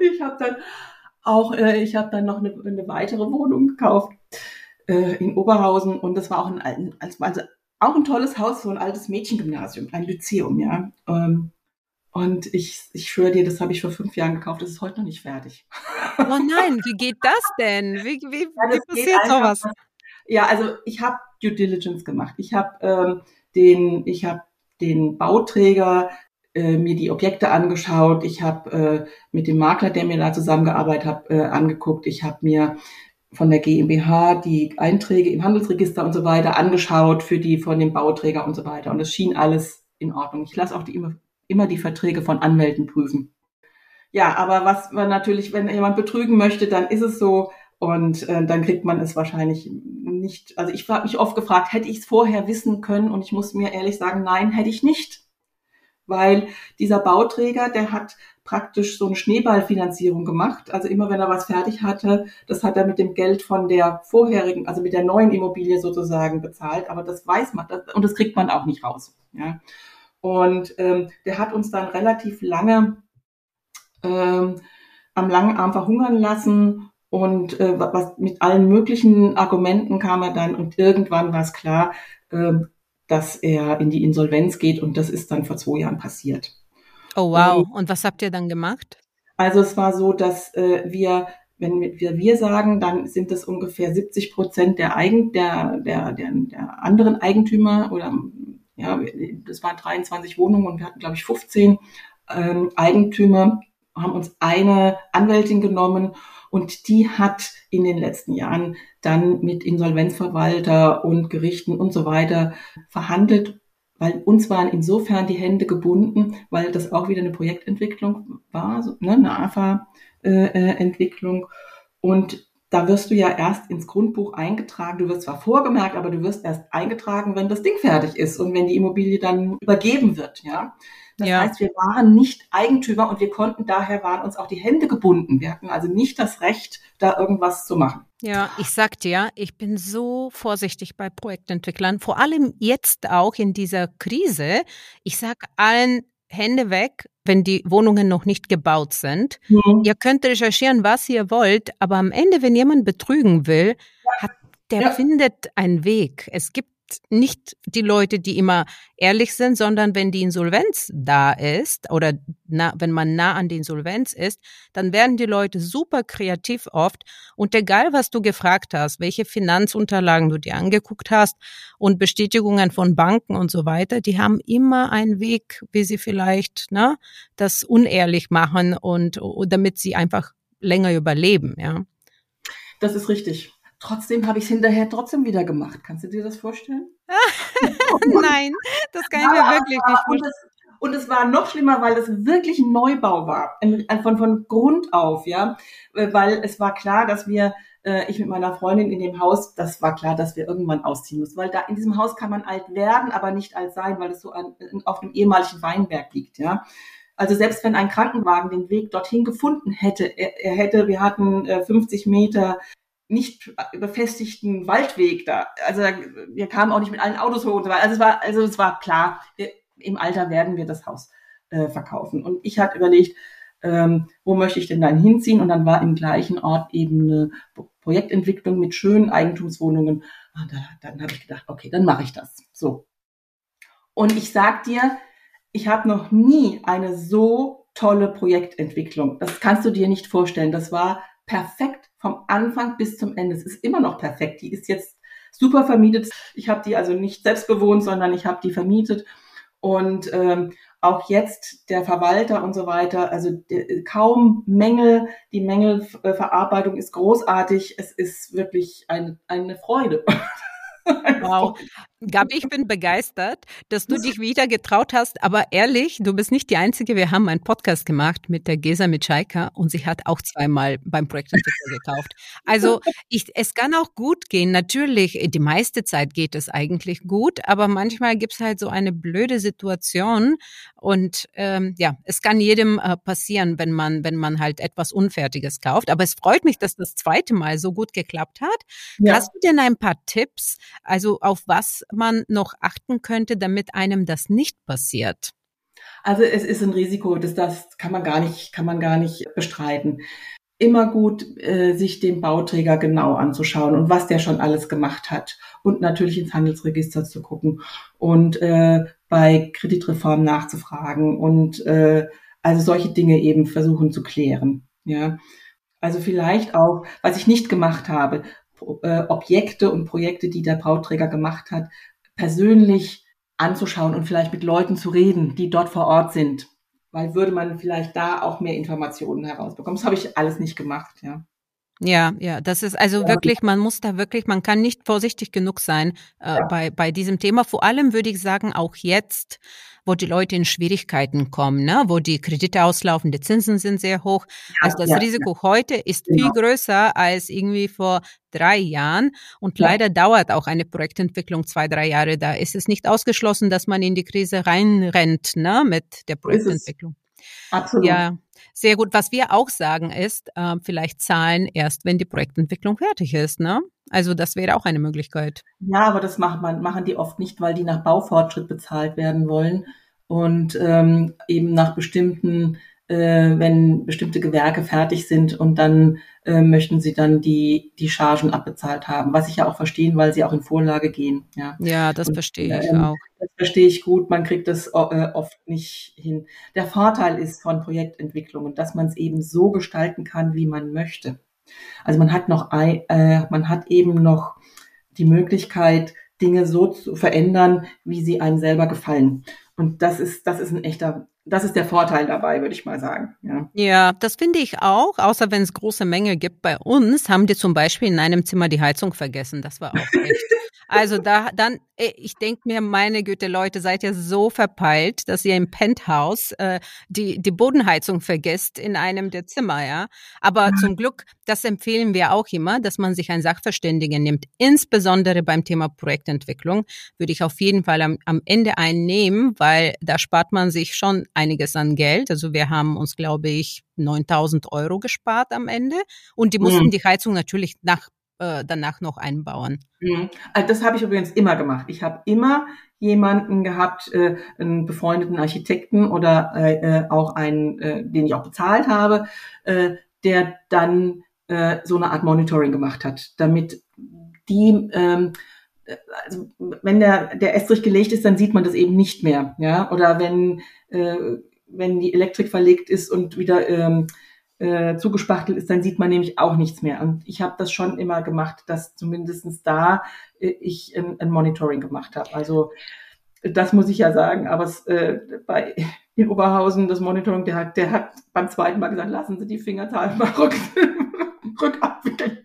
Ich habe dann auch, äh, ich habe dann noch eine, eine, weitere Wohnung gekauft äh, in Oberhausen und das war auch ein, also auch ein tolles Haus, so ein altes Mädchengymnasium, ein Lyzeum, ja. Ähm, und ich, ich schwöre dir, das habe ich vor fünf Jahren gekauft, das ist heute noch nicht fertig. Oh nein, wie geht das denn? Wie, wie, ja, wie passiert sowas? Ja, also ich habe Due Diligence gemacht. Ich habe ähm, den, ich habe den Bauträger äh, mir die Objekte angeschaut. Ich habe äh, mit dem Makler, der mir da zusammengearbeitet hat, äh, angeguckt. Ich habe mir von der GmbH die Einträge im Handelsregister und so weiter angeschaut für die von dem Bauträger und so weiter. Und es schien alles in Ordnung. Ich lasse auch die immer, immer die Verträge von Anwälten prüfen. Ja, aber was man natürlich, wenn jemand betrügen möchte, dann ist es so, und äh, dann kriegt man es wahrscheinlich nicht. Also ich habe mich oft gefragt, hätte ich es vorher wissen können? Und ich muss mir ehrlich sagen, nein, hätte ich nicht. Weil dieser Bauträger, der hat praktisch so eine Schneeballfinanzierung gemacht. Also immer wenn er was fertig hatte, das hat er mit dem Geld von der vorherigen, also mit der neuen Immobilie sozusagen bezahlt. Aber das weiß man das, und das kriegt man auch nicht raus. Ja. Und ähm, der hat uns dann relativ lange ähm, am langen Arm verhungern lassen und äh, was mit allen möglichen Argumenten kam er dann und irgendwann war es klar, äh, dass er in die Insolvenz geht und das ist dann vor zwei Jahren passiert. Oh wow. Und, und was habt ihr dann gemacht? Also es war so, dass äh, wir, wenn wir wir sagen, dann sind es ungefähr 70 Prozent der, Eigen, der, der, der, der anderen Eigentümer oder ja, das waren 23 Wohnungen und wir hatten, glaube ich, 15 ähm, Eigentümer, haben uns eine Anwältin genommen und die hat in den letzten Jahren dann mit Insolvenzverwalter und Gerichten und so weiter verhandelt weil uns waren insofern die Hände gebunden, weil das auch wieder eine Projektentwicklung war, so, ne, eine AFA-Entwicklung. Äh, und da wirst du ja erst ins Grundbuch eingetragen. Du wirst zwar vorgemerkt, aber du wirst erst eingetragen, wenn das Ding fertig ist und wenn die Immobilie dann übergeben wird, ja. Das ja. heißt, wir waren nicht Eigentümer und wir konnten daher waren uns auch die Hände gebunden. Wir hatten also nicht das Recht, da irgendwas zu machen. Ja, ich sag dir, ich bin so vorsichtig bei Projektentwicklern, vor allem jetzt auch in dieser Krise. Ich sag allen Hände weg, wenn die Wohnungen noch nicht gebaut sind. Mhm. Ihr könnt recherchieren, was ihr wollt, aber am Ende, wenn jemand betrügen will, hat, der ja. findet einen Weg. Es gibt nicht die Leute, die immer ehrlich sind, sondern wenn die Insolvenz da ist oder na, wenn man nah an die Insolvenz ist, dann werden die Leute super kreativ oft und egal, was du gefragt hast, welche Finanzunterlagen du dir angeguckt hast und Bestätigungen von Banken und so weiter, die haben immer einen Weg, wie sie vielleicht ne, das unehrlich machen und damit sie einfach länger überleben, ja. Das ist richtig. Trotzdem habe ich es hinterher trotzdem wieder gemacht. Kannst du dir das vorstellen? [LAUGHS] Nein, das kann ich mir wirklich nicht vorstellen. Und es war noch schlimmer, weil es wirklich ein Neubau war, von, von Grund auf, ja, äh, weil es war klar, dass wir, äh, ich mit meiner Freundin in dem Haus, das war klar, dass wir irgendwann ausziehen müssen, weil da in diesem Haus kann man alt werden, aber nicht alt sein, weil es so an, auf dem ehemaligen Weinberg liegt, ja. Also selbst wenn ein Krankenwagen den Weg dorthin gefunden hätte, er, er hätte, wir hatten 50 äh, Meter nicht befestigten Waldweg da. Also wir kamen auch nicht mit allen Autos hoch und so weiter. Also es war, also es war klar, wir, im Alter werden wir das Haus äh, verkaufen. Und ich hatte überlegt, ähm, wo möchte ich denn dann hinziehen? Und dann war im gleichen Ort eben eine Projektentwicklung mit schönen Eigentumswohnungen. Und da, dann habe ich gedacht, okay, dann mache ich das. So. Und ich sag dir, ich habe noch nie eine so tolle Projektentwicklung. Das kannst du dir nicht vorstellen. Das war perfekt vom Anfang bis zum Ende. Es ist immer noch perfekt. Die ist jetzt super vermietet. Ich habe die also nicht selbst bewohnt, sondern ich habe die vermietet. Und ähm, auch jetzt der Verwalter und so weiter, also kaum Mängel. Die Mängelverarbeitung ist großartig. Es ist wirklich eine, eine Freude. [LAUGHS] Wow. Gabi, ich bin begeistert, dass du dich wieder getraut hast. Aber ehrlich, du bist nicht die Einzige. Wir haben einen Podcast gemacht mit der Gesa Mitschaiker und sie hat auch zweimal beim Projektentwickler gekauft. Also ich, es kann auch gut gehen. Natürlich, die meiste Zeit geht es eigentlich gut, aber manchmal gibt es halt so eine blöde Situation und ähm, ja, es kann jedem äh, passieren, wenn man, wenn man halt etwas Unfertiges kauft. Aber es freut mich, dass das zweite Mal so gut geklappt hat. Ja. Hast du denn ein paar Tipps, also auf was man noch achten könnte, damit einem das nicht passiert? Also es ist ein Risiko, das, das kann man gar nicht, kann man gar nicht bestreiten. Immer gut, äh, sich den Bauträger genau anzuschauen und was der schon alles gemacht hat und natürlich ins Handelsregister zu gucken und äh, bei Kreditreform nachzufragen und äh, also solche Dinge eben versuchen zu klären. Ja, also vielleicht auch, was ich nicht gemacht habe, äh, Objekte und Projekte, die der Bauträger gemacht hat, persönlich anzuschauen und vielleicht mit Leuten zu reden, die dort vor Ort sind. Weil würde man vielleicht da auch mehr Informationen herausbekommen. Das habe ich alles nicht gemacht, ja. Ja, ja, das ist also wirklich, man muss da wirklich, man kann nicht vorsichtig genug sein äh, bei, bei diesem Thema. Vor allem würde ich sagen, auch jetzt, wo die Leute in Schwierigkeiten kommen, ne? wo die Kredite auslaufen, die Zinsen sind sehr hoch. Ja, also das Risiko heute ist genau. viel größer als irgendwie vor drei Jahren. Und leider dauert auch eine Projektentwicklung zwei, drei Jahre. Da ist es nicht ausgeschlossen, dass man in die Krise reinrennt ne? mit der Projektentwicklung. Absolut. Ja, sehr gut. Was wir auch sagen ist, äh, vielleicht zahlen erst, wenn die Projektentwicklung fertig ist, ne? Also das wäre auch eine Möglichkeit. Ja, aber das macht man, machen die oft nicht, weil die nach Baufortschritt bezahlt werden wollen und ähm, eben nach bestimmten äh, wenn bestimmte Gewerke fertig sind und dann äh, möchten sie dann die, die Chargen abbezahlt haben, was ich ja auch verstehen, weil sie auch in Vorlage gehen. Ja, ja das und, verstehe ich ähm, auch. Das verstehe ich gut, man kriegt das äh, oft nicht hin. Der Vorteil ist von Projektentwicklungen, dass man es eben so gestalten kann, wie man möchte. Also man hat noch, äh, man hat eben noch die Möglichkeit, Dinge so zu verändern, wie sie einem selber gefallen. Und das ist, das ist ein echter, das ist der Vorteil dabei, würde ich mal sagen. Ja, ja das finde ich auch. Außer wenn es große Menge gibt bei uns, haben die zum Beispiel in einem Zimmer die Heizung vergessen. Das war auch [LAUGHS] echt. Also da dann, äh, ich denke mir, meine Güte, Leute, seid ihr so verpeilt, dass ihr im Penthouse äh, die, die Bodenheizung vergesst in einem der Zimmer, ja. Aber mhm. zum Glück, das empfehlen wir auch immer, dass man sich einen Sachverständigen nimmt. Insbesondere beim Thema Projektentwicklung würde ich auf jeden Fall am, am Ende einen nehmen, weil da spart man sich schon einiges an Geld. Also wir haben uns, glaube ich, 9000 Euro gespart am Ende und die mussten mhm. die Heizung natürlich nach äh, danach noch einbauen. Mhm. Also das habe ich übrigens immer gemacht. Ich habe immer jemanden gehabt, äh, einen befreundeten Architekten oder äh, auch einen, den ich auch bezahlt habe, der dann so eine Art Monitoring gemacht hat, damit die ähm, also wenn der, der Estrich gelegt ist, dann sieht man das eben nicht mehr. Ja? Oder wenn, wenn die Elektrik verlegt ist und wieder ähm, äh, zugespachtelt ist, dann sieht man nämlich auch nichts mehr. Und ich habe das schon immer gemacht, dass zumindestens da äh, ich ein, ein, Monitoring gemacht habe. Also das muss ich ja sagen. Aber es, äh, bei in Oberhausen das Monitoring, der hat, der hat beim zweiten Mal gesagt, lassen Sie die Fingerzahl mal rück, [LAUGHS] rückabwickeln.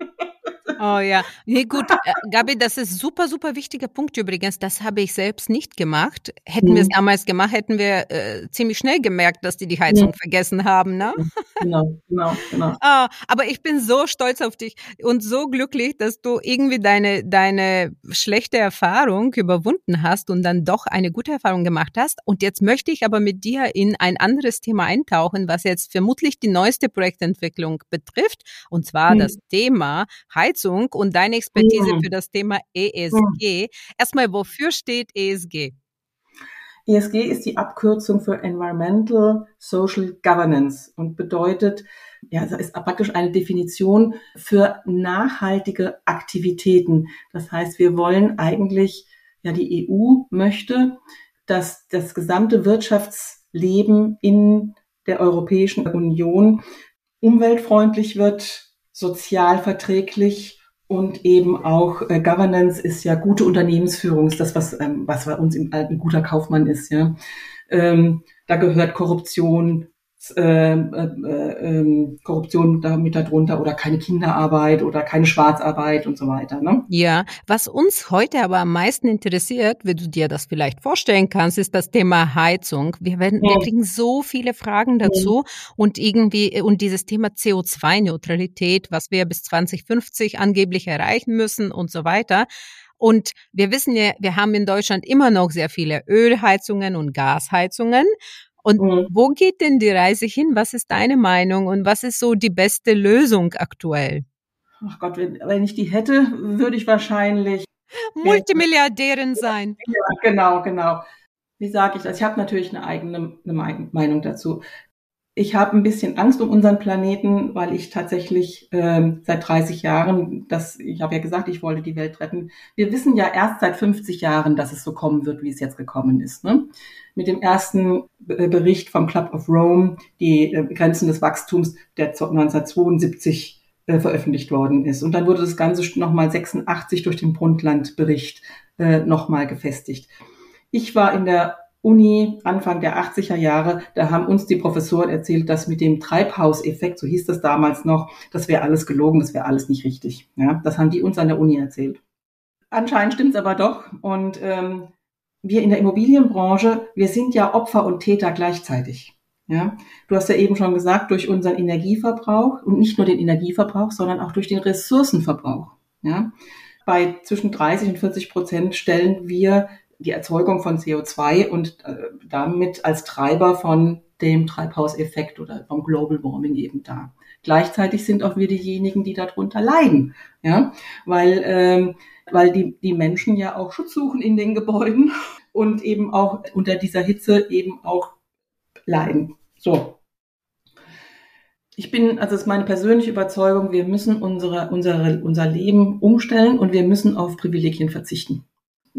Oh ja, nee, gut, [LAUGHS] äh, Gabi, das ist super, super wichtiger Punkt übrigens. Das habe ich selbst nicht gemacht. Hätten mhm. wir es damals gemacht, hätten wir äh, ziemlich schnell gemerkt, dass die die Heizung mhm. vergessen haben, ne? Genau, genau, genau. [LAUGHS] Ah, aber ich bin so stolz auf dich und so glücklich, dass du irgendwie deine deine schlechte Erfahrung überwunden hast und dann doch eine gute Erfahrung gemacht hast. Und jetzt möchte ich aber mit dir in ein anderes Thema eintauchen, was jetzt vermutlich die neueste Projektentwicklung betrifft, und zwar mhm. das Thema Heizung Heizung und deine Expertise mhm. für das Thema ESG. Mhm. Erstmal, wofür steht ESG? ESG ist die Abkürzung für Environmental Social Governance und bedeutet, ja, es ist praktisch eine Definition für nachhaltige Aktivitäten. Das heißt, wir wollen eigentlich, ja, die EU möchte, dass das gesamte Wirtschaftsleben in der Europäischen Union umweltfreundlich wird, sozial verträglich und eben auch äh, Governance ist ja gute Unternehmensführung, ist das, was, ähm, was bei uns im, ein guter Kaufmann ist. Ja. Ähm, da gehört Korruption, äh, äh, äh, Korruption damit darunter oder keine Kinderarbeit oder keine Schwarzarbeit und so weiter. Ne? Ja, was uns heute aber am meisten interessiert, wie du dir das vielleicht vorstellen kannst, ist das Thema Heizung. Wir werden, ja. wir kriegen so viele Fragen dazu ja. und irgendwie und dieses Thema CO2-Neutralität, was wir bis 2050 angeblich erreichen müssen und so weiter. Und wir wissen ja, wir haben in Deutschland immer noch sehr viele Ölheizungen und Gasheizungen. Und mhm. wo geht denn die Reise hin? Was ist deine Meinung und was ist so die beste Lösung aktuell? Ach Gott, wenn, wenn ich die hätte, würde ich wahrscheinlich [LAUGHS] Multimilliardärin sein. Ja, genau, genau. Wie sage ich das? Ich habe natürlich eine eigene eine Meinung dazu. Ich habe ein bisschen Angst um unseren Planeten, weil ich tatsächlich ähm, seit 30 Jahren, das, ich habe ja gesagt, ich wollte die Welt retten. Wir wissen ja erst seit 50 Jahren, dass es so kommen wird, wie es jetzt gekommen ist. Ne? Mit dem ersten Bericht vom Club of Rome, die äh, Grenzen des Wachstums, der 1972 äh, veröffentlicht worden ist. Und dann wurde das Ganze nochmal 86 durch den Brundtland-Bericht äh, nochmal gefestigt. Ich war in der Uni Anfang der 80er Jahre, da haben uns die Professoren erzählt, dass mit dem Treibhauseffekt, so hieß das damals noch, das wäre alles gelogen, das wäre alles nicht richtig. Ja, das haben die uns an der Uni erzählt. Anscheinend stimmt's aber doch. Und ähm, wir in der Immobilienbranche, wir sind ja Opfer und Täter gleichzeitig. Ja, du hast ja eben schon gesagt, durch unseren Energieverbrauch und nicht nur den Energieverbrauch, sondern auch durch den Ressourcenverbrauch. Ja, bei zwischen 30 und 40 Prozent stellen wir die Erzeugung von CO2 und äh, damit als Treiber von dem Treibhauseffekt oder vom Global Warming eben da. Gleichzeitig sind auch wir diejenigen, die darunter leiden, ja, weil ähm, weil die die Menschen ja auch Schutz suchen in den Gebäuden [LAUGHS] und eben auch unter dieser Hitze eben auch leiden. So. ich bin, also es ist meine persönliche Überzeugung, wir müssen unsere, unsere, unser Leben umstellen und wir müssen auf Privilegien verzichten.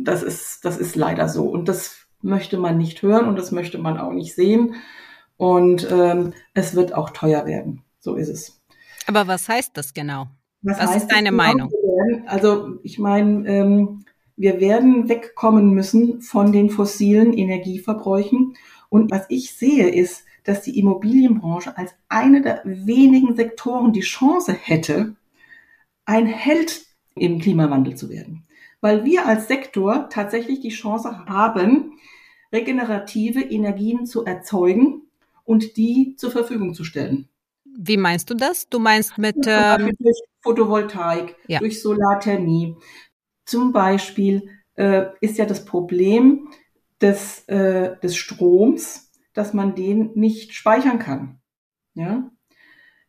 Das ist, das ist leider so. Und das möchte man nicht hören und das möchte man auch nicht sehen. Und ähm, es wird auch teuer werden. So ist es. Aber was heißt das genau? Was, was ist deine genau? Meinung? Also ich meine, ähm, wir werden wegkommen müssen von den fossilen Energieverbräuchen. Und was ich sehe, ist, dass die Immobilienbranche als eine der wenigen Sektoren die Chance hätte, ein Held im Klimawandel zu werden. Weil wir als Sektor tatsächlich die Chance haben, regenerative Energien zu erzeugen und die zur Verfügung zu stellen. Wie meinst du das? Du meinst mit ähm, durch Photovoltaik, ja. durch Solarthermie. Zum Beispiel äh, ist ja das Problem des, äh, des Stroms, dass man den nicht speichern kann. Ja?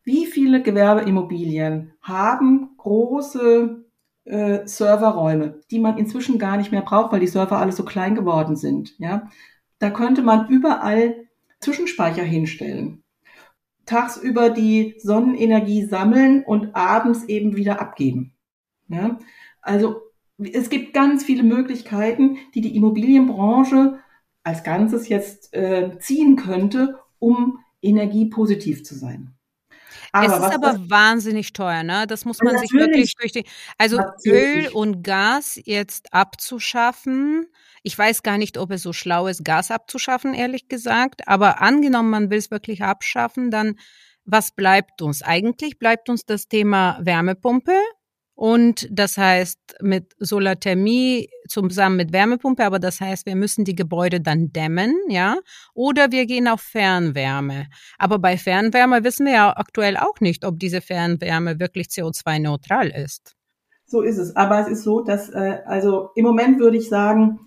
Wie viele Gewerbeimmobilien haben große äh, Serverräume, die man inzwischen gar nicht mehr braucht, weil die Server alle so klein geworden sind. Ja? Da könnte man überall Zwischenspeicher hinstellen. Tagsüber die Sonnenenergie sammeln und abends eben wieder abgeben. Ja? Also es gibt ganz viele Möglichkeiten, die die Immobilienbranche als Ganzes jetzt äh, ziehen könnte, um energiepositiv zu sein. Aber es ist aber wahnsinnig teuer, ne? Das muss man sich wirklich durch die, also natürlich. Öl und Gas jetzt abzuschaffen. Ich weiß gar nicht, ob es so schlau ist, Gas abzuschaffen, ehrlich gesagt. Aber angenommen, man will es wirklich abschaffen, dann was bleibt uns? Eigentlich bleibt uns das Thema Wärmepumpe und das heißt mit Solarthermie zusammen mit Wärmepumpe, aber das heißt, wir müssen die Gebäude dann dämmen, ja, oder wir gehen auf Fernwärme. Aber bei Fernwärme wissen wir ja aktuell auch nicht, ob diese Fernwärme wirklich CO2-neutral ist. So ist es. Aber es ist so, dass, äh, also im Moment würde ich sagen,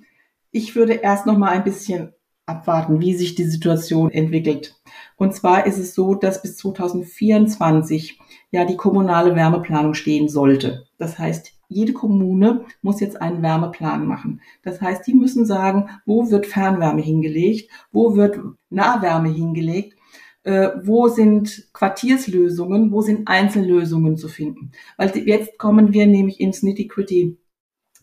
ich würde erst noch mal ein bisschen abwarten, wie sich die Situation entwickelt. Und zwar ist es so, dass bis 2024 ja die kommunale Wärmeplanung stehen sollte. Das heißt, jede Kommune muss jetzt einen Wärmeplan machen. Das heißt, die müssen sagen, wo wird Fernwärme hingelegt, wo wird Nahwärme hingelegt, äh, wo sind Quartierslösungen, wo sind Einzellösungen zu finden. Weil jetzt kommen wir nämlich ins Nitty-Gritty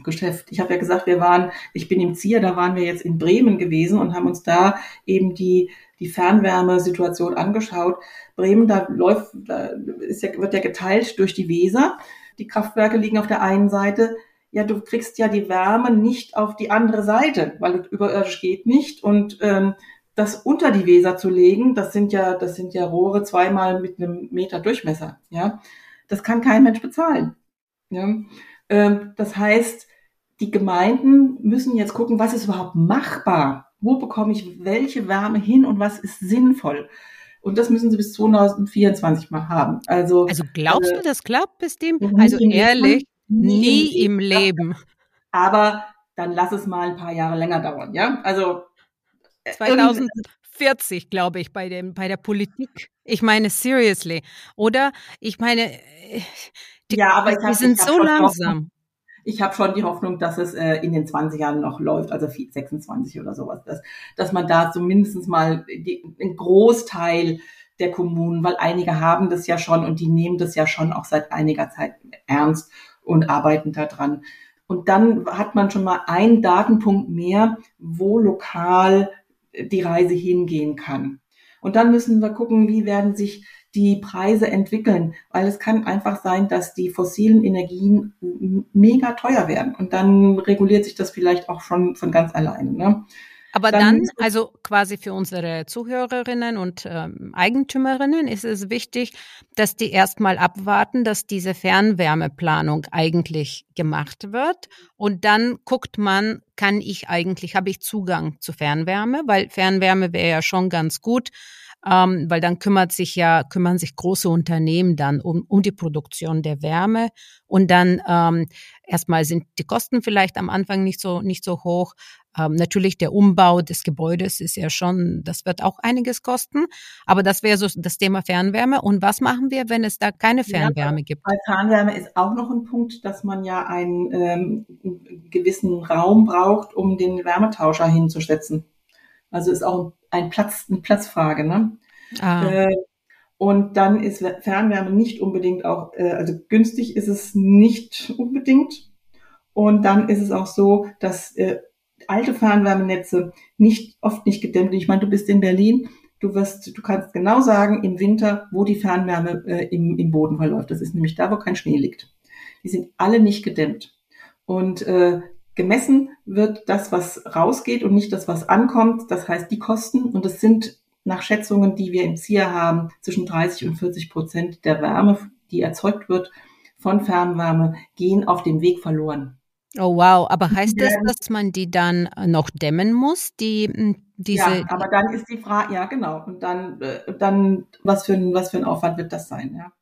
Geschäft. Ich habe ja gesagt, wir waren, ich bin im Zier, da waren wir jetzt in Bremen gewesen und haben uns da eben die, die Fernwärmesituation angeschaut. Bremen, da läuft, da ist ja, wird ja geteilt durch die Weser. Die Kraftwerke liegen auf der einen Seite. Ja, du kriegst ja die Wärme nicht auf die andere Seite, weil das überirdisch geht nicht. Und ähm, das unter die Weser zu legen, das sind ja, das sind ja Rohre zweimal mit einem Meter Durchmesser. Ja, das kann kein Mensch bezahlen. Ja, ähm, das heißt, die Gemeinden müssen jetzt gucken, was ist überhaupt machbar? Wo bekomme ich welche Wärme hin und was ist sinnvoll? Und das müssen sie bis 2024 mal haben. Also, also glaubst äh, du, das klappt bis dem? Also ehrlich, nie, nie im Leben. [LAUGHS] Aber dann lass es mal ein paar Jahre länger dauern, ja? Also 2040, glaube ich, bei dem bei der Politik. Ich meine seriously, oder? Ich meine, äh, die, ja, aber die hab, sind so langsam ich habe schon die Hoffnung, dass es äh, in den 20 Jahren noch läuft, also 26 oder sowas, dass, dass man da zumindest mal die, einen Großteil der Kommunen, weil einige haben das ja schon und die nehmen das ja schon auch seit einiger Zeit ernst und arbeiten daran. Und dann hat man schon mal einen Datenpunkt mehr, wo lokal die Reise hingehen kann. Und dann müssen wir gucken, wie werden sich die Preise entwickeln, weil es kann einfach sein, dass die fossilen Energien mega teuer werden und dann reguliert sich das vielleicht auch schon von ganz alleine. Ne? Aber dann, dann, also quasi für unsere Zuhörerinnen und ähm, Eigentümerinnen ist es wichtig, dass die erstmal abwarten, dass diese Fernwärmeplanung eigentlich gemacht wird. Und dann guckt man, kann ich eigentlich, habe ich Zugang zu Fernwärme? Weil Fernwärme wäre ja schon ganz gut, ähm, weil dann kümmert sich ja, kümmern sich große Unternehmen dann um, um die Produktion der Wärme und dann ähm, erstmal sind die Kosten vielleicht am Anfang nicht so, nicht so hoch. Ähm, natürlich der Umbau des Gebäudes ist ja schon, das wird auch einiges kosten. Aber das wäre so das Thema Fernwärme. Und was machen wir, wenn es da keine Fernwärme ja, gibt? Bei Fernwärme ist auch noch ein Punkt, dass man ja einen ähm, gewissen Raum braucht, um den Wärmetauscher hinzusetzen. Also ist auch ein Platz, eine Platzfrage, ne? Ah. Äh, Und dann ist Fernwärme nicht unbedingt auch, äh, also günstig ist es nicht unbedingt. Und dann ist es auch so, dass äh, alte Fernwärmenetze nicht oft nicht gedämmt. Ich meine, du bist in Berlin, du wirst, du kannst genau sagen im Winter, wo die Fernwärme äh, im, im Boden verläuft. Das ist nämlich da, wo kein Schnee liegt. Die sind alle nicht gedämmt. Und äh, gemessen wird das, was rausgeht und nicht das, was ankommt. Das heißt, die Kosten, und es sind nach Schätzungen, die wir im ZIA haben, zwischen 30 und 40 Prozent der Wärme, die erzeugt wird von Fernwärme, gehen auf dem Weg verloren. Oh wow, aber heißt das, dass man die dann noch dämmen muss, die hm, diese Ja, aber dann ist die Frage, ja genau, und dann äh, dann was für ein was für ein Aufwand wird das sein, ja?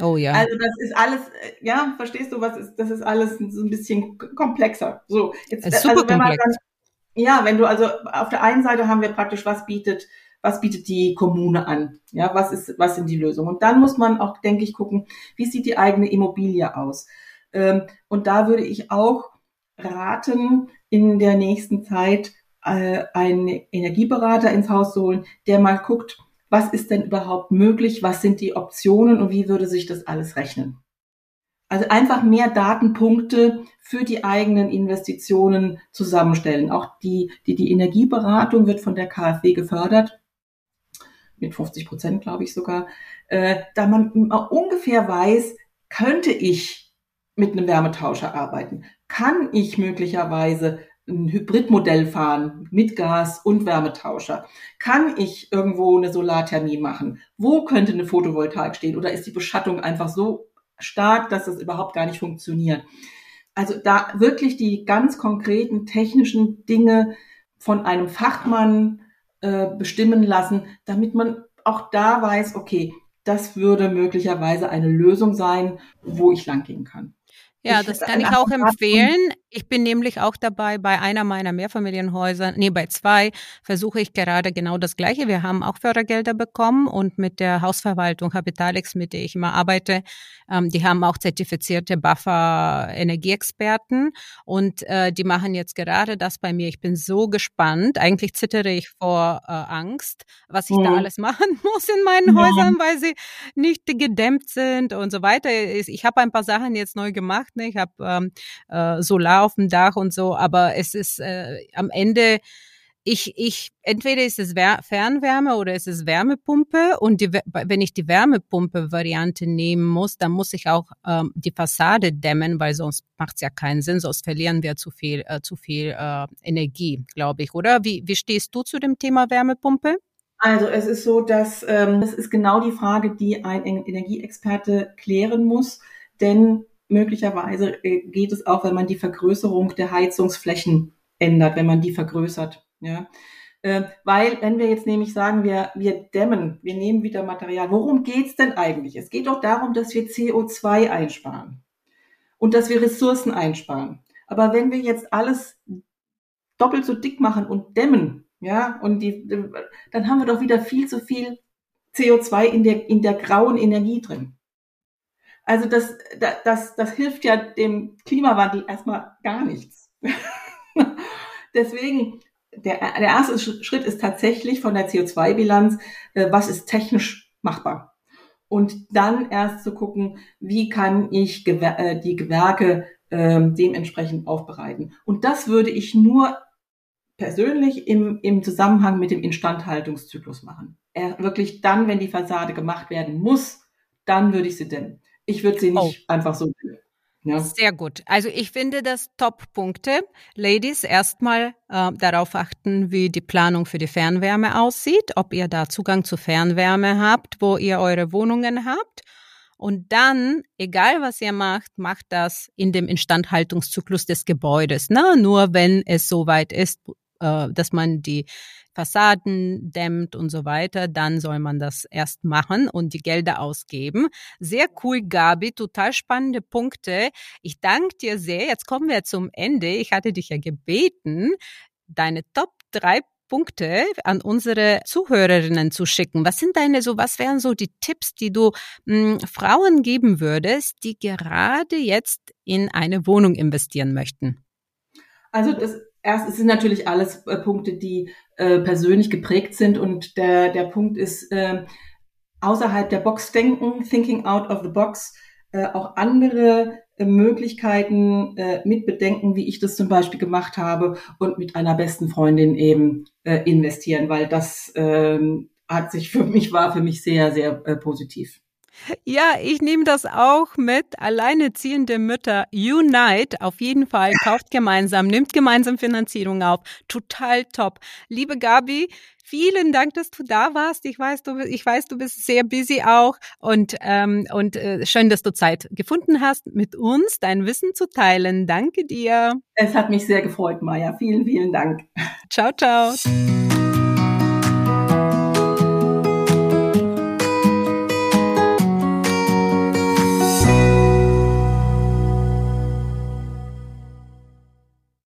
Oh ja. Also das ist alles, äh, ja, verstehst du, was ist, das ist alles so ein bisschen komplexer. So, jetzt, super also wenn man dann, ja, wenn du also auf der einen Seite haben wir praktisch, was bietet, was bietet die Kommune an? Ja, was ist, was sind die Lösungen? Und dann muss man auch, denke ich, gucken, wie sieht die eigene Immobilie aus? Ähm, und da würde ich auch raten, in der nächsten Zeit äh, einen Energieberater ins Haus zu holen, der mal guckt, was ist denn überhaupt möglich, was sind die Optionen und wie würde sich das alles rechnen. Also einfach mehr Datenpunkte für die eigenen Investitionen zusammenstellen. Auch die, die, die Energieberatung wird von der KfW gefördert, mit 50 Prozent, glaube ich sogar, äh, da man ungefähr weiß, könnte ich mit einem Wärmetauscher arbeiten? Kann ich möglicherweise ein Hybridmodell fahren mit Gas und Wärmetauscher? Kann ich irgendwo eine Solarthermie machen? Wo könnte eine Photovoltaik stehen? Oder ist die Beschattung einfach so stark, dass das überhaupt gar nicht funktioniert? Also da wirklich die ganz konkreten technischen Dinge von einem Fachmann äh, bestimmen lassen, damit man auch da weiß, okay, das würde möglicherweise eine Lösung sein, wo ich langgehen kann. Ja, das kann ich auch empfehlen. Ich bin nämlich auch dabei, bei einer meiner Mehrfamilienhäuser, nee, bei zwei versuche ich gerade genau das Gleiche. Wir haben auch Fördergelder bekommen und mit der Hausverwaltung Habitalex, mit der ich immer arbeite, ähm, die haben auch zertifizierte Buffer-Energieexperten und äh, die machen jetzt gerade das bei mir. Ich bin so gespannt. Eigentlich zittere ich vor äh, Angst, was ich mhm. da alles [LAUGHS] machen muss in meinen ja. Häusern, weil sie nicht gedämmt sind und so weiter. Ich habe ein paar Sachen jetzt neu gemacht. Ne? Ich habe ähm, äh, Solar auf dem Dach und so, aber es ist äh, am Ende ich, ich, entweder ist es Fernwärme oder ist es Wärmepumpe und die, wenn ich die Wärmepumpe-Variante nehmen muss, dann muss ich auch ähm, die Fassade dämmen, weil sonst macht es ja keinen Sinn, sonst verlieren wir zu viel, äh, zu viel äh, Energie, glaube ich, oder? Wie, wie stehst du zu dem Thema Wärmepumpe? Also es ist so, dass ähm, das ist genau die Frage, die ein Energieexperte klären muss, denn möglicherweise äh, geht es auch, wenn man die Vergrößerung der Heizungsflächen ändert, wenn man die vergrößert. Ja. Äh, weil, wenn wir jetzt nämlich sagen, wir, wir dämmen, wir nehmen wieder Material, worum geht's denn eigentlich? Es geht doch darum, dass wir CO2 einsparen und dass wir Ressourcen einsparen. Aber wenn wir jetzt alles doppelt so dick machen und dämmen, ja, und die, dann haben wir doch wieder viel zu viel CO2 in der, in der grauen Energie drin. Also das, das, das hilft ja dem Klimawandel erstmal gar nichts. [LAUGHS] Deswegen, der, der erste Schritt ist tatsächlich von der CO2-Bilanz, äh, was ist technisch machbar. Und dann erst zu gucken, wie kann ich Gewer äh, die Gewerke äh, dementsprechend aufbereiten. Und das würde ich nur persönlich im, im Zusammenhang mit dem Instandhaltungszyklus machen. Er, wirklich dann, wenn die Fassade gemacht werden muss, dann würde ich sie dämmen. Ich würde sie nicht oh. einfach so. Ja. Sehr gut. Also ich finde das Top-Punkte. Ladies, erstmal äh, darauf achten, wie die Planung für die Fernwärme aussieht, ob ihr da Zugang zu Fernwärme habt, wo ihr eure Wohnungen habt. Und dann, egal was ihr macht, macht das in dem Instandhaltungszyklus des Gebäudes. Ne? Nur wenn es soweit ist, äh, dass man die Fassaden dämmt und so weiter, dann soll man das erst machen und die Gelder ausgeben. Sehr cool, Gabi, total spannende Punkte. Ich danke dir sehr. Jetzt kommen wir zum Ende. Ich hatte dich ja gebeten, deine Top drei Punkte an unsere Zuhörerinnen zu schicken. Was sind deine so, was wären so die Tipps, die du mh, hm, Frauen geben würdest, die gerade jetzt in eine Wohnung investieren möchten? Also das erst, es sind natürlich alles äh, Punkte, die äh, persönlich geprägt sind und der, der Punkt ist, äh, außerhalb der Box denken, thinking out of the box, äh, auch andere äh, Möglichkeiten äh, mit bedenken, wie ich das zum Beispiel gemacht habe und mit einer besten Freundin eben äh, investieren, weil das ähm, hat sich für mich war für mich sehr sehr äh, positiv. Ja, ich nehme das auch mit. Alleineziehende Mütter Unite. Auf jeden Fall. Kauft gemeinsam, nimmt gemeinsam Finanzierung auf. Total top. Liebe Gabi, vielen Dank, dass du da warst. Ich weiß, du, ich weiß, du bist sehr busy auch und ähm, und äh, schön, dass du Zeit gefunden hast, mit uns dein Wissen zu teilen. Danke dir. Es hat mich sehr gefreut, Maja. Vielen, vielen Dank. Ciao, ciao.